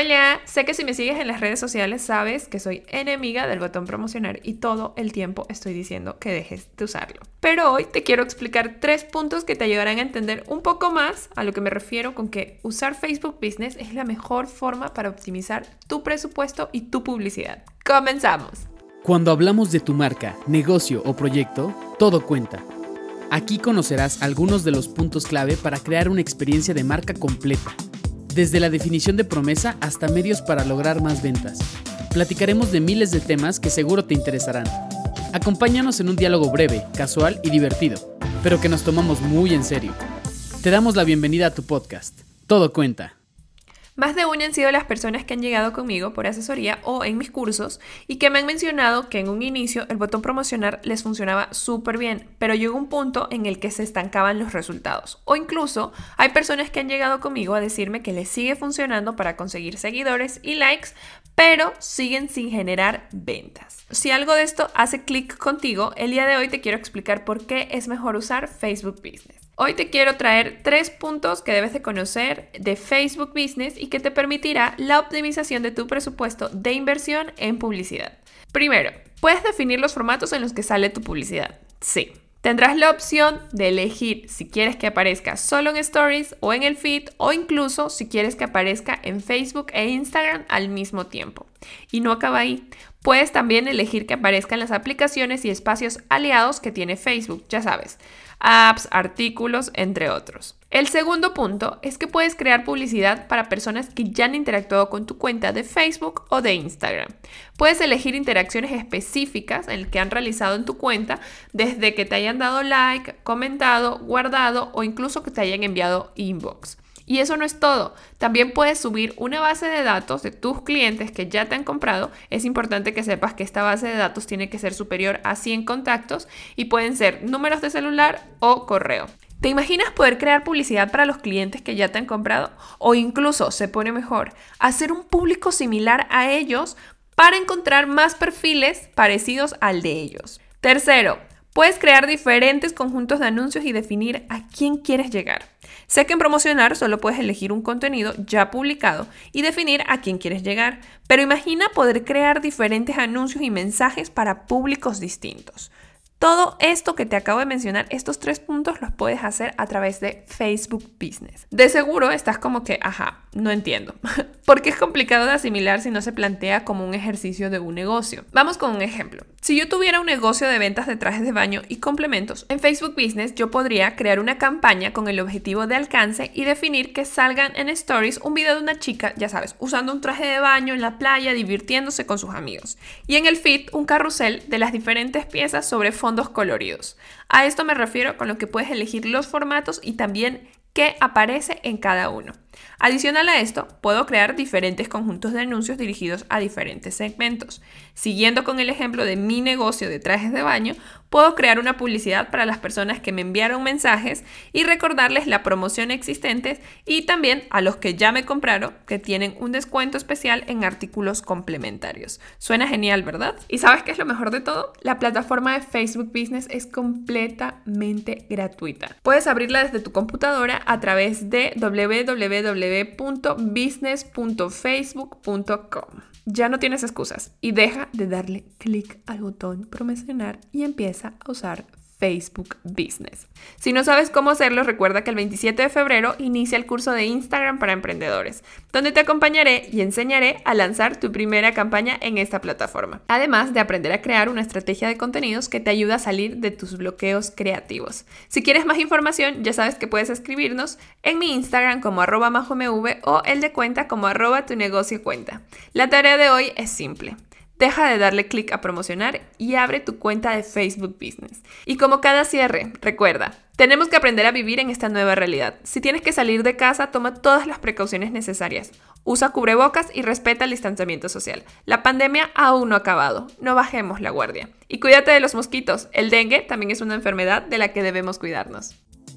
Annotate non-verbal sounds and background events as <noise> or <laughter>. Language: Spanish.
Hola, sé que si me sigues en las redes sociales sabes que soy enemiga del botón promocionar y todo el tiempo estoy diciendo que dejes de usarlo. Pero hoy te quiero explicar tres puntos que te ayudarán a entender un poco más a lo que me refiero con que usar Facebook Business es la mejor forma para optimizar tu presupuesto y tu publicidad. Comenzamos. Cuando hablamos de tu marca, negocio o proyecto, todo cuenta. Aquí conocerás algunos de los puntos clave para crear una experiencia de marca completa desde la definición de promesa hasta medios para lograr más ventas. Platicaremos de miles de temas que seguro te interesarán. Acompáñanos en un diálogo breve, casual y divertido, pero que nos tomamos muy en serio. Te damos la bienvenida a tu podcast. Todo cuenta. Más de una han sido las personas que han llegado conmigo por asesoría o en mis cursos y que me han mencionado que en un inicio el botón promocionar les funcionaba súper bien, pero llegó un punto en el que se estancaban los resultados. O incluso hay personas que han llegado conmigo a decirme que les sigue funcionando para conseguir seguidores y likes, pero siguen sin generar ventas. Si algo de esto hace clic contigo, el día de hoy te quiero explicar por qué es mejor usar Facebook Business. Hoy te quiero traer tres puntos que debes de conocer de Facebook Business y que te permitirá la optimización de tu presupuesto de inversión en publicidad. Primero, puedes definir los formatos en los que sale tu publicidad. Sí. Tendrás la opción de elegir si quieres que aparezca solo en Stories o en el feed o incluso si quieres que aparezca en Facebook e Instagram al mismo tiempo. Y no acaba ahí. Puedes también elegir que aparezca en las aplicaciones y espacios aliados que tiene Facebook, ya sabes apps, artículos, entre otros. El segundo punto es que puedes crear publicidad para personas que ya han interactuado con tu cuenta de Facebook o de Instagram. Puedes elegir interacciones específicas en el que han realizado en tu cuenta, desde que te hayan dado like, comentado, guardado o incluso que te hayan enviado inbox. Y eso no es todo. También puedes subir una base de datos de tus clientes que ya te han comprado. Es importante que sepas que esta base de datos tiene que ser superior a 100 contactos y pueden ser números de celular o correo. ¿Te imaginas poder crear publicidad para los clientes que ya te han comprado? O incluso, se pone mejor, hacer un público similar a ellos para encontrar más perfiles parecidos al de ellos. Tercero, Puedes crear diferentes conjuntos de anuncios y definir a quién quieres llegar. Sé que en promocionar solo puedes elegir un contenido ya publicado y definir a quién quieres llegar, pero imagina poder crear diferentes anuncios y mensajes para públicos distintos. Todo esto que te acabo de mencionar, estos tres puntos los puedes hacer a través de Facebook Business. De seguro estás como que, ajá, no entiendo. <laughs> Porque es complicado de asimilar si no se plantea como un ejercicio de un negocio. Vamos con un ejemplo. Si yo tuviera un negocio de ventas de trajes de baño y complementos, en Facebook Business yo podría crear una campaña con el objetivo de alcance y definir que salgan en stories un video de una chica, ya sabes, usando un traje de baño en la playa, divirtiéndose con sus amigos. Y en el feed un carrusel de las diferentes piezas sobre fondo fondos coloridos. A esto me refiero con lo que puedes elegir los formatos y también qué aparece en cada uno. Adicional a esto, puedo crear diferentes conjuntos de anuncios dirigidos a diferentes segmentos. Siguiendo con el ejemplo de mi negocio de trajes de baño, puedo crear una publicidad para las personas que me enviaron mensajes y recordarles la promoción existente y también a los que ya me compraron que tienen un descuento especial en artículos complementarios. Suena genial, ¿verdad? ¿Y sabes qué es lo mejor de todo? La plataforma de Facebook Business es completamente gratuita. Puedes abrirla desde tu computadora a través de www www.business.facebook.com. Ya no tienes excusas y deja de darle clic al botón promocionar y empieza a usar Facebook Business. Si no sabes cómo hacerlo, recuerda que el 27 de febrero inicia el curso de Instagram para emprendedores, donde te acompañaré y enseñaré a lanzar tu primera campaña en esta plataforma, además de aprender a crear una estrategia de contenidos que te ayuda a salir de tus bloqueos creativos. Si quieres más información, ya sabes que puedes escribirnos en mi Instagram como arroba majomv o el de cuenta como arroba tu negocio cuenta. La tarea de hoy es simple. Deja de darle clic a promocionar y abre tu cuenta de Facebook Business. Y como cada cierre, recuerda, tenemos que aprender a vivir en esta nueva realidad. Si tienes que salir de casa, toma todas las precauciones necesarias. Usa cubrebocas y respeta el distanciamiento social. La pandemia aún no ha acabado. No bajemos la guardia. Y cuídate de los mosquitos. El dengue también es una enfermedad de la que debemos cuidarnos.